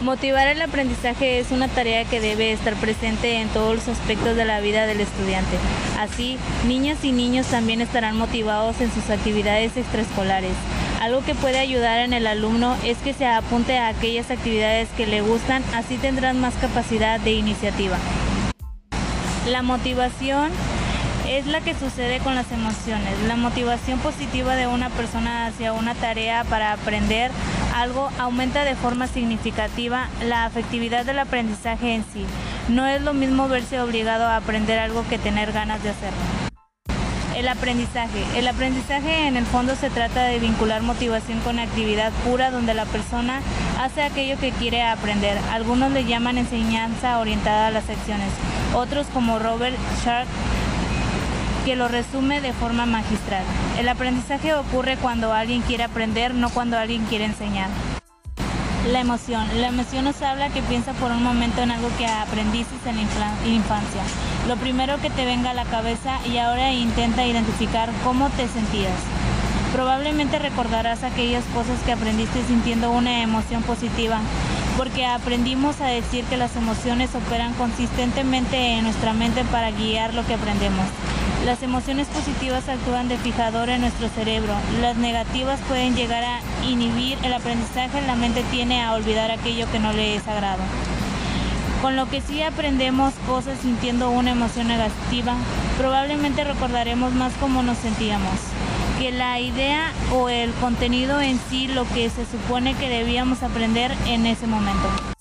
Motivar el aprendizaje es una tarea que debe estar presente en todos los aspectos de la vida del estudiante. Así, niñas y niños también estarán motivados en sus actividades extraescolares. Algo que puede ayudar en el alumno es que se apunte a aquellas actividades que le gustan, así tendrán más capacidad de iniciativa. La motivación es la que sucede con las emociones. La motivación positiva de una persona hacia una tarea para aprender algo aumenta de forma significativa la afectividad del aprendizaje en sí. No es lo mismo verse obligado a aprender algo que tener ganas de hacerlo. El aprendizaje. El aprendizaje en el fondo se trata de vincular motivación con actividad pura donde la persona hace aquello que quiere aprender. Algunos le llaman enseñanza orientada a las acciones. Otros como Robert Sharp que lo resume de forma magistral. El aprendizaje ocurre cuando alguien quiere aprender, no cuando alguien quiere enseñar. La emoción. La emoción nos habla que piensa por un momento en algo que aprendiste en la infancia. Lo primero que te venga a la cabeza y ahora intenta identificar cómo te sentías. Probablemente recordarás aquellas cosas que aprendiste sintiendo una emoción positiva, porque aprendimos a decir que las emociones operan consistentemente en nuestra mente para guiar lo que aprendemos. Las emociones positivas actúan de fijador en nuestro cerebro. Las negativas pueden llegar a inhibir el aprendizaje. La mente tiene a olvidar aquello que no le es agrado. Con lo que sí aprendemos cosas sintiendo una emoción negativa, probablemente recordaremos más cómo nos sentíamos que la idea o el contenido en sí lo que se supone que debíamos aprender en ese momento.